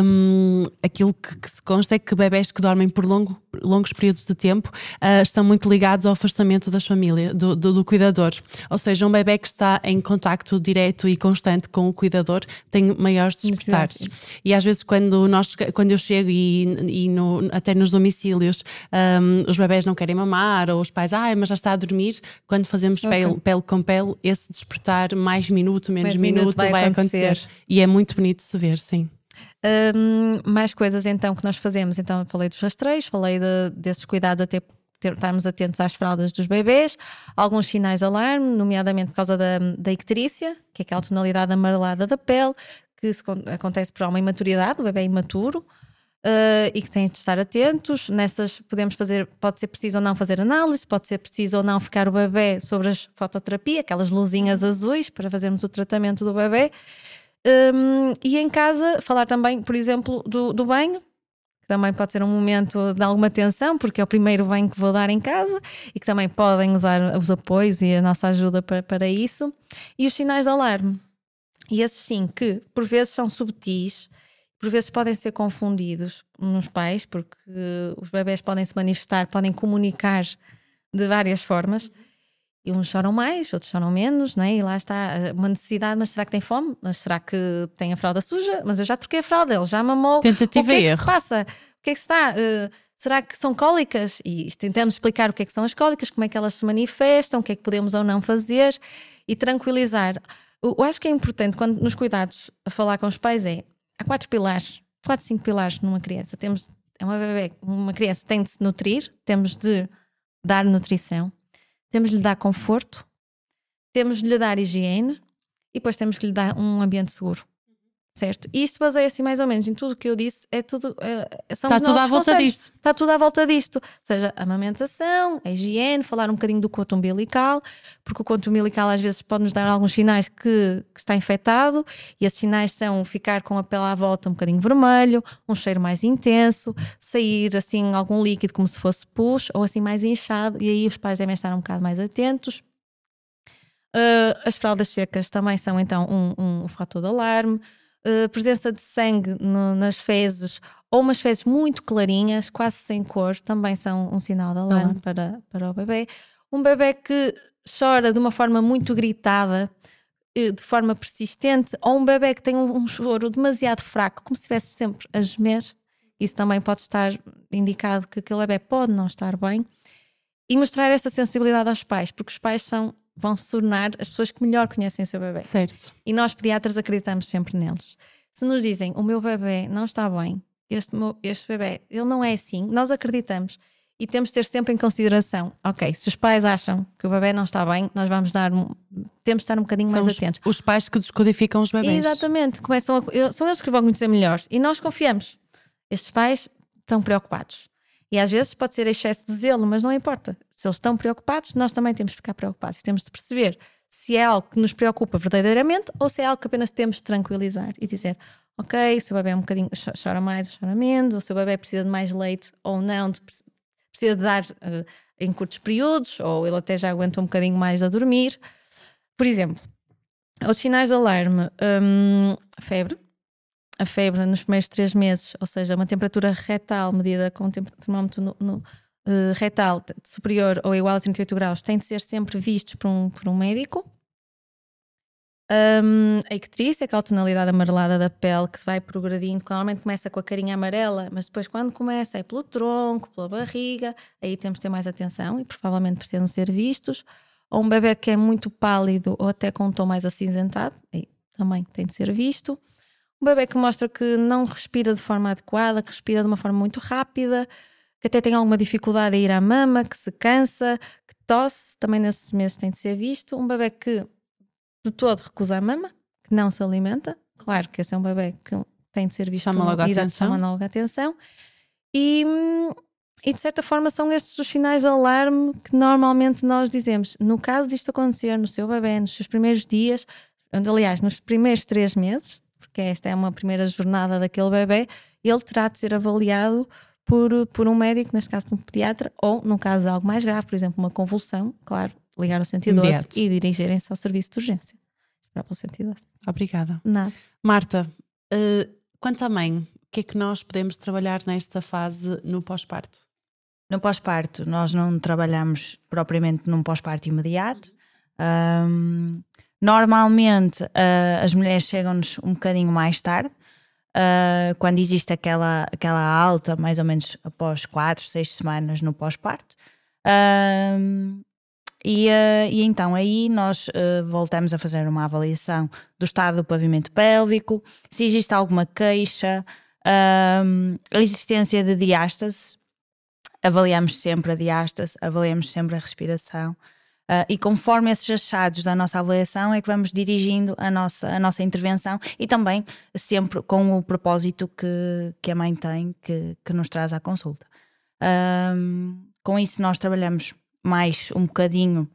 um, aquilo que, que, se consta é que bebés que dormem por longo, longos períodos de tempo uh, estão muito ligados ao afastamento das famílias, do, do, do, cuidador. Ou seja, um bebê que está em contacto direto e constante com o cuidador tem maiores despertares. E às vezes quando, nós, quando eu chego e, e no, até nos domicílios um, os bebés não querem mamar ou os pais, ah, mas já está a dormir, quando fazemos okay. pele, pele com pele, esse despertar mais minuto, menos minuto, minuto, vai, vai acontecer. acontecer. E é muito bonito de se ver, sim. Um, mais coisas então que nós fazemos. Então, falei dos rastreios, falei de, desses cuidados até ter, estarmos atentos às fraldas dos bebês, alguns sinais de alarme, nomeadamente por causa da, da icterícia, que é aquela tonalidade amarelada da pele, que se, acontece por uma imaturidade, o bebê é imaturo. Uh, e que têm de estar atentos. Nessas podemos fazer, pode ser preciso ou não fazer análise, pode ser preciso ou não ficar o bebê sobre a fototerapia, aquelas luzinhas azuis para fazermos o tratamento do bebê. Um, e em casa, falar também, por exemplo, do, do banho. que também pode ser um momento de alguma tensão, porque é o primeiro banho que vou dar em casa e que também podem usar os apoios e a nossa ajuda para, para isso. E os sinais de alarme. E esses sim, que por vezes são subtis, por vezes podem ser confundidos nos pais, porque os bebés podem se manifestar, podem comunicar de várias formas. E uns choram mais, outros choram menos, não é? E lá está uma necessidade, mas será que tem fome? Mas será que tem a fralda suja? Mas eu já troquei a fralda, ele já mamou. Tentativa o que é que erro. se passa? O que é que se está? Uh, será que são cólicas? E tentamos explicar o que é que são as cólicas, como é que elas se manifestam, o que é que podemos ou não fazer e tranquilizar. Eu acho que é importante, quando nos cuidados a falar com os pais, é há quatro pilares, quatro, cinco pilares numa criança. Temos, é uma bebê, uma criança tem de se nutrir, temos de dar nutrição temos de lhe dar conforto, temos de lhe dar higiene e depois temos que lhe dar um ambiente seguro. Certo? E isto baseia-se mais ou menos em tudo o que eu disse, é tudo. É, são Está tudo à volta conselhos. disso. Está tudo à volta disto. Ou seja, a amamentação, a higiene, falar um bocadinho do coto umbilical, porque o coto umbilical às vezes pode nos dar alguns sinais que, que está infectado, e esses sinais são ficar com a pele à volta um bocadinho vermelho, um cheiro mais intenso, sair assim algum líquido como se fosse pus, ou assim mais inchado, e aí os pais devem estar um bocado mais atentos. Uh, as fraldas secas também são então um, um fator de alarme uh, presença de sangue no, nas fezes ou umas fezes muito clarinhas, quase sem cor, também são um sinal de alarme para, para o bebê. Um bebê que chora de uma forma muito gritada, eh, de forma persistente, ou um bebê que tem um, um choro demasiado fraco, como se estivesse sempre a gemer, isso também pode estar indicado que aquele bebê pode não estar bem. E mostrar essa sensibilidade aos pais, porque os pais são vão se tornar as pessoas que melhor conhecem o seu bebê. Certo. E nós pediatras acreditamos sempre neles. Se nos dizem o meu bebê não está bem, este, meu, este bebê, ele não é assim, nós acreditamos e temos de ter sempre em consideração, ok, se os pais acham que o bebê não está bem, nós vamos dar, temos de estar um bocadinho são mais os, atentos. Os pais que descodificam os bebés. Exatamente, começam a, são eles que vão conhecer melhor e nós confiamos. Estes pais estão preocupados. E às vezes pode ser excesso de zelo, mas não importa. Se eles estão preocupados, nós também temos de ficar preocupados e temos de perceber se é algo que nos preocupa verdadeiramente ou se é algo que apenas temos de tranquilizar e dizer: Ok, o seu bebê é um bocadinho, chora mais ou chora menos, o seu bebê precisa de mais leite ou não, de, precisa de dar uh, em curtos períodos, ou ele até já aguenta um bocadinho mais a dormir. Por exemplo, os sinais de alarme: um, febre. A febre nos primeiros três meses, ou seja, uma temperatura retal medida com um termómetro no, no uh, retal superior ou igual a 38 graus têm de ser sempre vistos por um, por um médico. Um, a icterícia, aquela tonalidade amarelada da pele que se vai progredindo, que normalmente começa com a carinha amarela, mas depois quando começa é pelo tronco, pela barriga, aí temos de ter mais atenção e provavelmente precisam ser vistos. Ou um bebê que é muito pálido ou até com um tom mais acinzentado, aí também tem de ser visto. Um bebê que mostra que não respira de forma adequada, que respira de uma forma muito rápida, que até tem alguma dificuldade a ir à mama, que se cansa, que tosse, também nesses meses tem de ser visto. Um bebê que de todo recusa a mama, que não se alimenta. Claro que esse é um bebê que tem de ser visto. Chama logo a atenção. Chama logo a atenção. E, e de certa forma são estes os sinais de alarme que normalmente nós dizemos. No caso disto acontecer no seu bebê, nos seus primeiros dias, aliás, nos primeiros três meses, porque esta é uma primeira jornada daquele bebê, ele terá de ser avaliado por, por um médico, neste caso por um pediatra, ou num caso de algo mais grave, por exemplo, uma convulsão, claro, ligar ao 112 Imediato. e dirigirem-se ao serviço de urgência. Esperar pelo 112. Obrigada. Nada. Marta, uh, quanto à mãe, o que é que nós podemos trabalhar nesta fase no pós-parto? No pós-parto, nós não trabalhamos propriamente num pós-parto imediato. Um, normalmente, uh, as mulheres chegam-nos um bocadinho mais tarde, uh, quando existe aquela, aquela alta, mais ou menos após 4, 6 semanas no pós-parto. Uh, e, uh, e, então aí nós voltamos a fazer uma avaliação do estado do pavimento pélvico, se existe alguma queixa, a existência de diástase, avaliamos sempre a diástase, avaliamos sempre a respiração. Uh, e conforme esses achados da nossa avaliação é que vamos dirigindo a nossa, a nossa intervenção e também sempre com o propósito que, que a mãe tem, que, que nos traz à consulta. Uh, com isso, nós trabalhamos mais um bocadinho.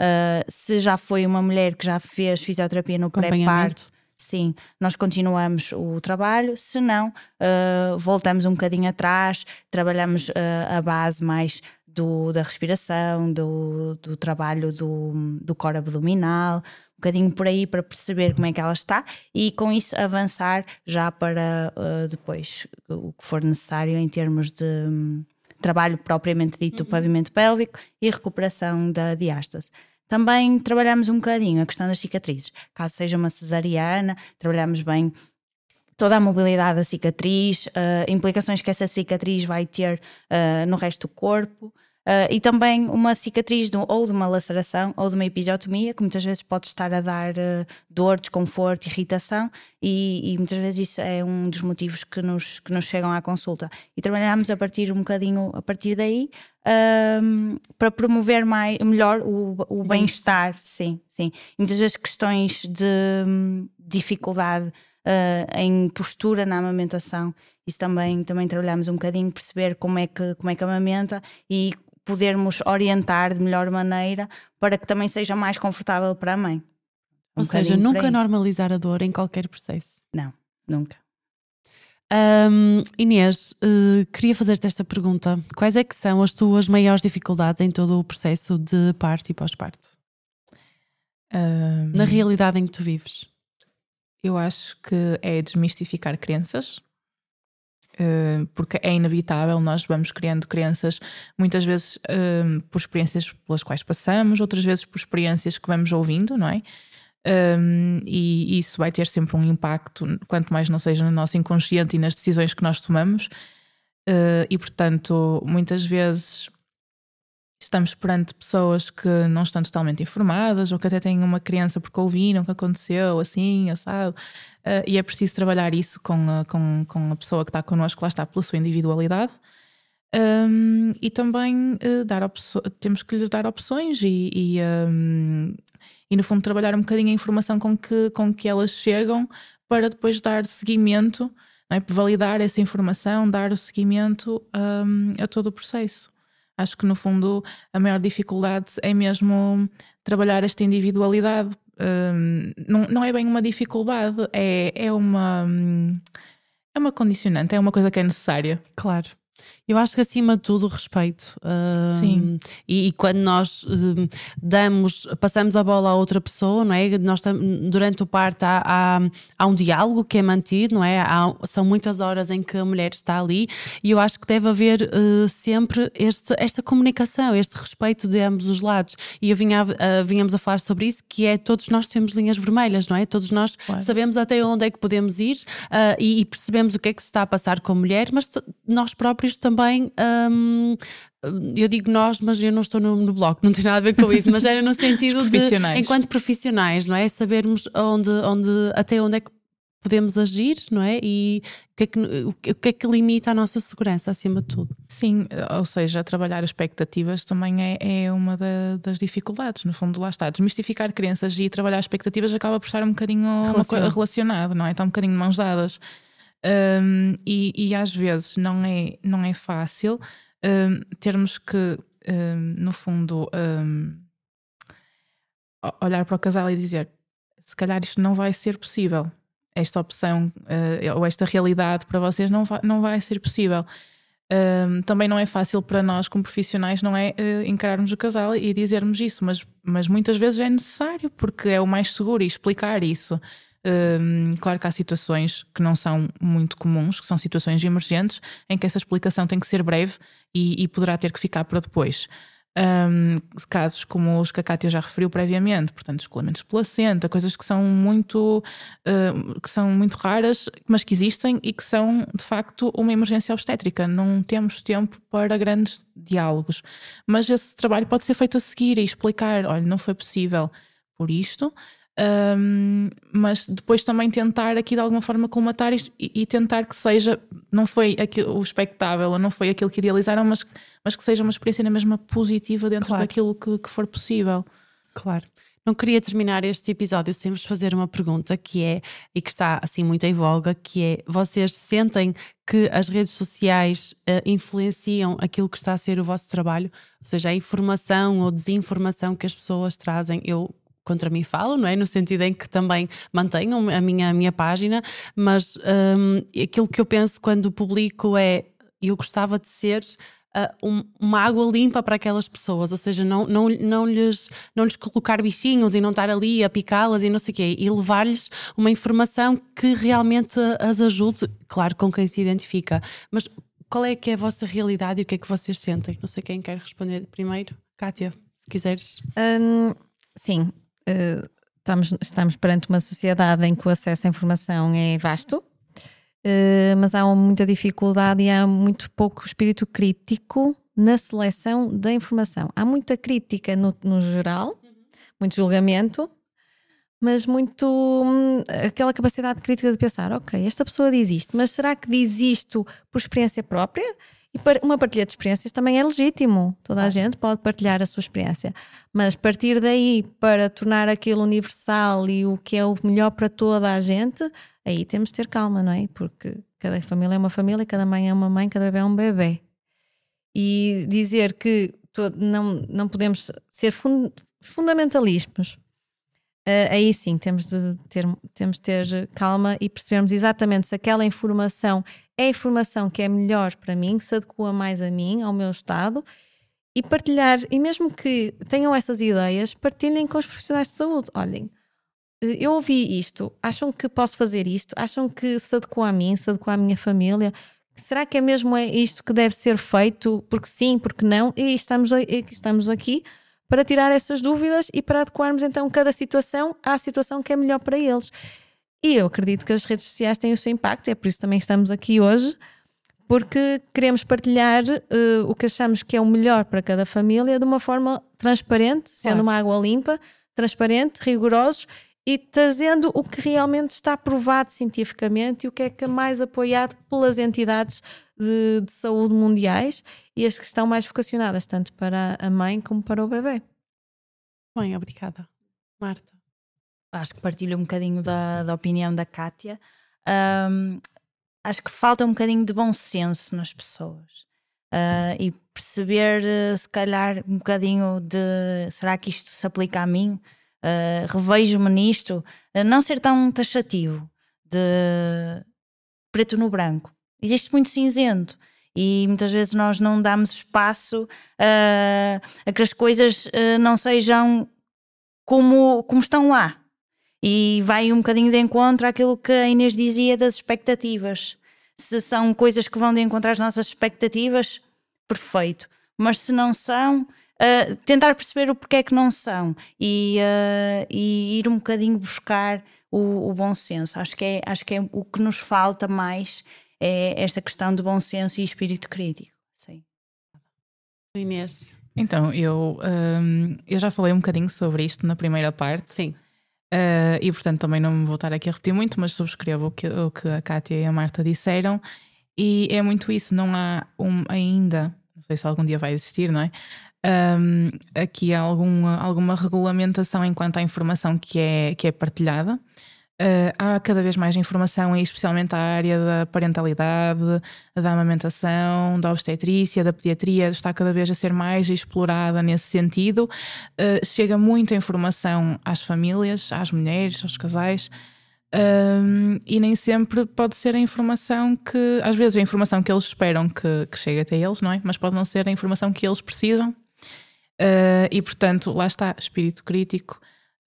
Uh, se já foi uma mulher que já fez fisioterapia no pré-parto, assim, nós continuamos o trabalho, se não, uh, voltamos um bocadinho atrás, trabalhamos uh, a base mais do, da respiração, do, do trabalho do, do core abdominal, um bocadinho por aí para perceber como é que ela está e com isso avançar já para uh, depois o que for necessário em termos de um, trabalho propriamente dito do uhum. pavimento pélvico e recuperação da diástase. Também trabalhamos um bocadinho a questão das cicatrizes. Caso seja uma cesariana, trabalhamos bem toda a mobilidade da cicatriz, uh, implicações que essa cicatriz vai ter uh, no resto do corpo. Uh, e também uma cicatriz de, ou de uma laceração ou de uma episiotomia, que muitas vezes pode estar a dar dor, desconforto, irritação, e, e, muitas vezes isso é um dos motivos que nos, que nos chegam à consulta. E trabalhamos a partir um bocadinho a partir daí uh, para promover mais, melhor o, o bem-estar, sim, sim. E muitas vezes questões de um, dificuldade. Uh, em postura na amamentação. Isso também, também trabalhamos um bocadinho, perceber como é que, como é que amamenta e podermos orientar de melhor maneira para que também seja mais confortável para a mãe. Um Ou seja, nunca normalizar a dor em qualquer processo. Não, nunca. Um, Inês, uh, queria fazer-te esta pergunta. Quais é que são as tuas maiores dificuldades em todo o processo de parto e pós-parto? Um, Na realidade em que tu vives? Eu acho que é desmistificar crenças Uh, porque é inevitável, nós vamos criando crenças, muitas vezes uh, por experiências pelas quais passamos, outras vezes por experiências que vamos ouvindo, não é? Um, e isso vai ter sempre um impacto, quanto mais não seja no nosso inconsciente e nas decisões que nós tomamos. E portanto, muitas vezes estamos perante pessoas que não estão totalmente informadas ou que até têm uma criança porque ouviram que aconteceu assim, assado. Uh, e é preciso trabalhar isso com a, com, com a pessoa que está connosco, lá está, pela sua individualidade. Um, e também uh, dar temos que lhes dar opções e, e, um, e, no fundo, trabalhar um bocadinho a informação com que, com que elas chegam para depois dar seguimento, é? validar essa informação, dar o seguimento um, a todo o processo. Acho que no fundo a maior dificuldade é mesmo trabalhar esta individualidade. Um, não, não é bem uma dificuldade, é, é uma. É uma condicionante, é uma coisa que é necessária. Claro. Eu acho que acima de tudo o respeito. Sim. E, e, quando nós damos, passamos a bola a outra pessoa, não é? Nós durante o parto há, há, há, um diálogo que é mantido, não é? Há, são muitas horas em que a mulher está ali e eu acho que deve haver uh, sempre este, esta comunicação, este respeito de ambos os lados. E eu vinha, vinhamos a falar sobre isso, que é todos nós temos linhas vermelhas, não é? Todos nós claro. sabemos até onde é que podemos ir uh, e, e percebemos o que é que se está a passar com a mulher, mas nós próprios também também. Um, eu digo nós, mas eu não estou no, no bloco, não tem nada a ver com isso, mas era no sentido de, enquanto profissionais, não é? Sabermos onde, onde, até onde é que podemos agir, não é? E o que é que, o que, é que limita a nossa segurança acima de tudo? Sim, ou seja, trabalhar expectativas também é, é uma da, das dificuldades, no fundo, lá está. Desmistificar crenças e trabalhar expectativas acaba por estar um bocadinho relacionado, não é? Está um bocadinho de mãos dadas. Um, e, e, às vezes não é, não é fácil um, termos que, um, no fundo, olhar para o casal e dizer: se calhar isto não vai ser possível, esta opção uh, ou esta realidade para vocês não vai, não vai ser possível. também não é fácil para nós, como profissionais, não é uh, encararmos o casal e dizermos isso, mas, mas muitas vezes é necessário porque é o mais seguro e explicar isso. Um, claro que há situações que não são muito comuns, que são situações emergentes, em que essa explicação tem que ser breve e, e poderá ter que ficar para depois. Um, casos como os que a Kátia já referiu previamente, portanto, escolhimentos de placenta, coisas que são muito uh, que são muito raras, mas que existem e que são de facto uma emergência obstétrica. Não temos tempo para grandes diálogos, mas esse trabalho pode ser feito a seguir e explicar: olha, não foi possível por isto. Um, mas depois também tentar aqui de alguma forma colmatar isto e, e, tentar que seja, não foi aquilo, o expectável, não foi aquilo que idealizaram, mas, mas que seja uma experiência na mesma positiva dentro claro. daquilo que, que for possível. Claro. Não queria terminar este episódio sem vos fazer uma pergunta que é, e que está assim muito em voga, que é: vocês sentem que as redes sociais uh, influenciam aquilo que está a ser o vosso trabalho? Ou seja, a informação ou desinformação que as pessoas trazem? Eu contra mim falam, não é? No sentido em que também mantenham a minha, a minha página, mas um, aquilo que eu penso quando publico é eu gostava de ser um, uma água limpa para aquelas pessoas, ou seja, não, não, não, lhes, não lhes colocar bichinhos e não estar ali a picá-las e não sei o quê, e levar-lhes uma informação que realmente as ajude, claro, com quem se identifica. Mas qual é que é a vossa realidade e o que é que vocês sentem? Não sei quem quer responder primeiro. Kátia, se quiseres. Um, sim, uh, estamos, estamos perante uma sociedade em que o acesso à informação é vasto, uh, mas há muita dificuldade e há muito pouco espírito crítico na seleção da informação. Há muita crítica no, no geral, muito julgamento, mas muito hum, aquela capacidade crítica de pensar, ok, esta pessoa diz isto, mas será que diz isto por experiência própria? E uma partilha de experiências também é legítimo. Toda a gente pode partilhar a sua experiência. Mas partir daí para tornar aquilo universal e o que é o melhor para toda a gente, aí temos de ter calma, não é? Porque cada família é uma família, cada mãe é uma mãe, cada bebê é um bebê. E dizer que não, não podemos ser fund fundamentalismos Uh, aí sim temos de, ter, temos de ter calma e percebermos exatamente se aquela informação é a informação que é melhor para mim, que se adequa mais a mim, ao meu estado, e partilhar, e mesmo que tenham essas ideias, partilhem com os profissionais de saúde. Olhem, eh, eu ouvi isto, acham que posso fazer isto? Acham que se adequa a mim, se adequa à minha família? Será que é mesmo é isto que deve ser feito? Porque sim, porque não? E estamos, estamos aqui para tirar essas dúvidas e para adequarmos então cada situação à situação que é melhor para eles. E eu acredito que as redes sociais têm o seu impacto, é por isso também estamos aqui hoje, porque queremos partilhar uh, o que achamos que é o melhor para cada família de uma forma transparente, sendo claro. uma água limpa, transparente, rigorosos e trazendo o que realmente está provado cientificamente e o que é que é mais apoiado pelas entidades de, de saúde mundiais e as que estão mais vocacionadas tanto para a mãe como para o bebê. Bem, obrigada. Marta. Acho que partilho um bocadinho da, da opinião da Kátia. Um, acho que falta um bocadinho de bom senso nas pessoas. Uh, e perceber, uh, se calhar, um bocadinho de será que isto se aplica a mim? Uh, revejo-me nisto, não ser tão taxativo de preto no branco. Existe muito cinzento e muitas vezes nós não damos espaço uh, a que as coisas não sejam como, como estão lá. E vai um bocadinho de encontro àquilo que a Inês dizia das expectativas. Se são coisas que vão de encontro às nossas expectativas, perfeito. Mas se não são, uh, tentar perceber o porquê é que não são e, uh, e ir um bocadinho buscar o, o, bom senso. Acho que, é, acho que é o que nos falta mais é esta questão de bom senso e espírito crítico. Sim. Inês. Então, eu, um, eu já falei um bocadinho sobre isto na primeira parte. Sim. Uh, e portanto também não me vou estar aqui a repetir muito, mas subscrevo o que, o que a Kátia e a Marta disseram. E é muito isso, não há um, ainda, não sei se algum dia vai existir, não é? Um, aqui há alguma, alguma regulamentação enquanto à informação que é, que é partilhada. Uh, há cada vez mais informação, especialmente a área da parentalidade, da amamentação, da obstetrícia, da pediatria, está cada vez a ser mais explorada nesse sentido. Uh, chega muita informação às famílias, às mulheres, aos casais. E nem sempre pode ser a informação que, às vezes, a informação que eles esperam que, que chegue até eles, não é? Mas pode não ser a informação que eles precisam Uh, e portanto, lá está, espírito crítico,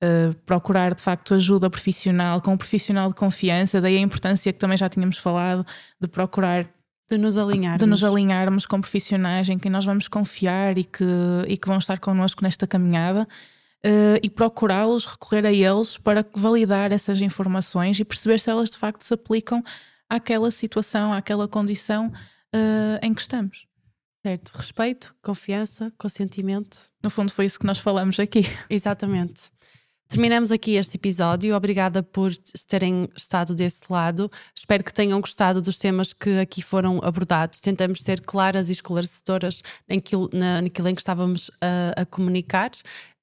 uh, procurar de facto ajuda profissional, com um profissional de confiança, daí a importância que também já tínhamos falado de procurar de nos alinharmos. De nos alinharmos com profissionais em quem nós vamos confiar e que, e que vão estar connosco nesta caminhada uh, e procurá-los, recorrer a eles para validar essas informações e perceber se elas de facto se aplicam àquela situação, àquela condição em que estamos. Certo. Respeito, confiança, consentimento. No fundo, foi isso que nós falamos aqui. Exatamente. Terminamos aqui este episódio. Obrigada por terem estado desse lado. Espero que tenham gostado dos temas que aqui foram abordados. Tentamos ser claras e esclarecedoras naquilo, na, naquilo em que estávamos a, a comunicar.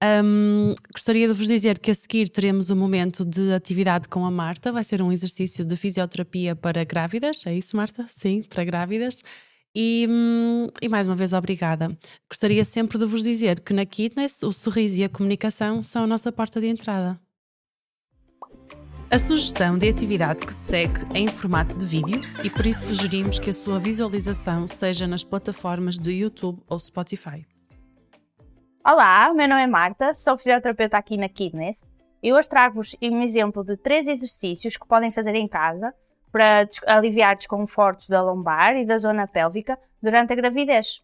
Um, gostaria de vos dizer que a seguir teremos um momento de atividade com a Marta. Vai ser um exercício de fisioterapia para grávidas. É isso, Marta? Sim, para grávidas. E, hum, e, mais uma vez, obrigada. Gostaria sempre de vos dizer que na Kitness o sorriso e a comunicação são a nossa porta de entrada. A sugestão de atividade que se segue é em formato de vídeo e por isso sugerimos que a sua visualização seja nas plataformas de YouTube ou Spotify. Olá, meu nome é Marta, sou fisioterapeuta aqui na Kidness e hoje trago-vos um exemplo de três exercícios que podem fazer em casa para aliviar desconfortos da lombar e da zona pélvica durante a gravidez.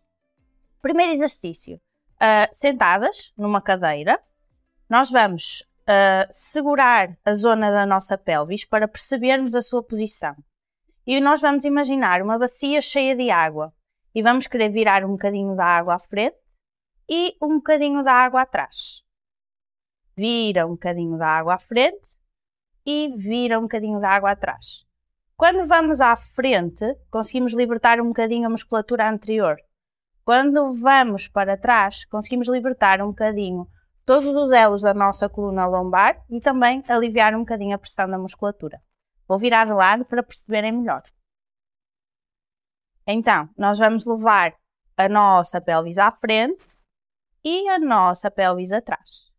Primeiro exercício: uh, sentadas numa cadeira, nós vamos uh, segurar a zona da nossa pelvis para percebermos a sua posição. E nós vamos imaginar uma bacia cheia de água e vamos querer virar um bocadinho da água à frente e um bocadinho da água atrás. Vira um bocadinho da água à frente e vira um bocadinho da água atrás. Quando vamos à frente, conseguimos libertar um bocadinho a musculatura anterior. Quando vamos para trás, conseguimos libertar um bocadinho todos os elos da nossa coluna lombar e também aliviar um bocadinho a pressão da musculatura. Vou virar de lado para perceberem melhor. Então, nós vamos levar a nossa pelvis à frente e a nossa pelvis atrás.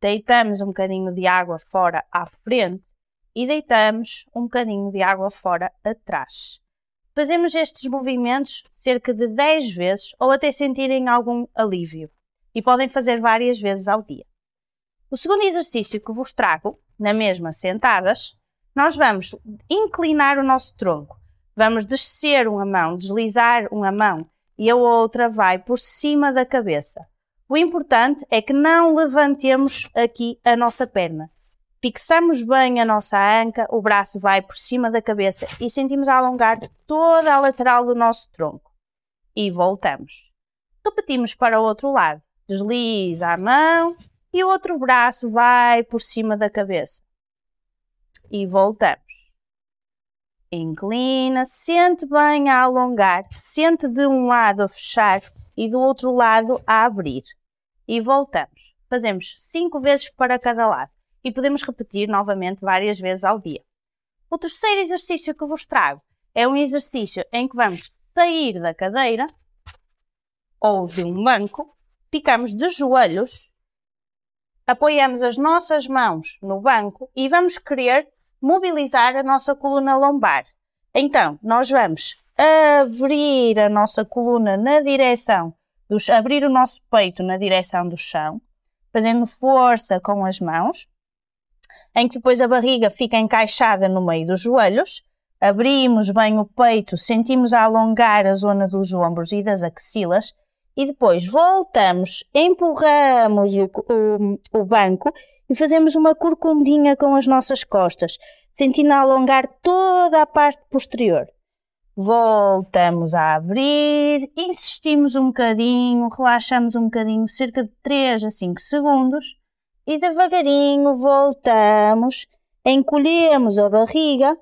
Deitamos um bocadinho de água fora à frente e deitamos um bocadinho de água fora atrás. Fazemos estes movimentos cerca de 10 vezes ou até sentirem algum alívio e podem fazer várias vezes ao dia. O segundo exercício que vos trago, na mesma sentadas, nós vamos inclinar o nosso tronco. Vamos descer uma mão, deslizar uma mão e a outra vai por cima da cabeça. O importante é que não levantemos aqui a nossa perna. Fixamos bem a nossa anca, o braço vai por cima da cabeça e sentimos alongar toda a lateral do nosso tronco. E voltamos. Repetimos para o outro lado desliza a mão e o outro braço vai por cima da cabeça. E voltamos. Inclina, sente bem a alongar, sente de um lado a fechar e do outro lado a abrir. E voltamos. Fazemos cinco vezes para cada lado e podemos repetir novamente várias vezes ao dia. O terceiro exercício que vos trago é um exercício em que vamos sair da cadeira ou de um banco ficamos de joelhos, apoiamos as nossas mãos no banco e vamos querer mobilizar a nossa coluna lombar. Então, nós vamos abrir a nossa coluna na direção dos abrir o nosso peito na direção do chão, fazendo força com as mãos, em que depois a barriga fica encaixada no meio dos joelhos. Abrimos bem o peito, sentimos a alongar a zona dos ombros e das axilas e depois voltamos, empurramos o, o, o banco e fazemos uma corcundinha com as nossas costas, sentindo alongar toda a parte posterior. Voltamos a abrir, insistimos um bocadinho, relaxamos um bocadinho, cerca de 3 a 5 segundos, e devagarinho voltamos, encolhemos a barriga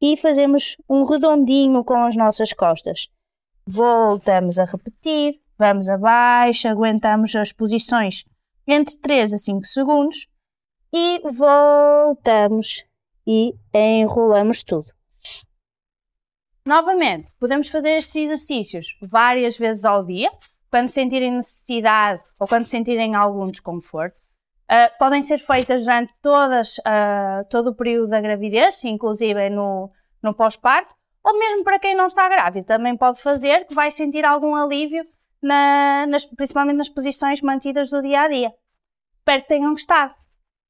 e fazemos um redondinho com as nossas costas. Voltamos a repetir, Vamos abaixo, aguentamos as posições entre 3 a 5 segundos e voltamos e enrolamos tudo. Novamente, podemos fazer estes exercícios várias vezes ao dia, quando sentirem necessidade ou quando sentirem algum desconforto. Uh, podem ser feitas durante todas, uh, todo o período da gravidez, inclusive no, no pós-parto, ou mesmo para quem não está grávido, também pode fazer, que vai sentir algum alívio na, nas, principalmente nas posições mantidas do dia a dia. Espero que tenham gostado.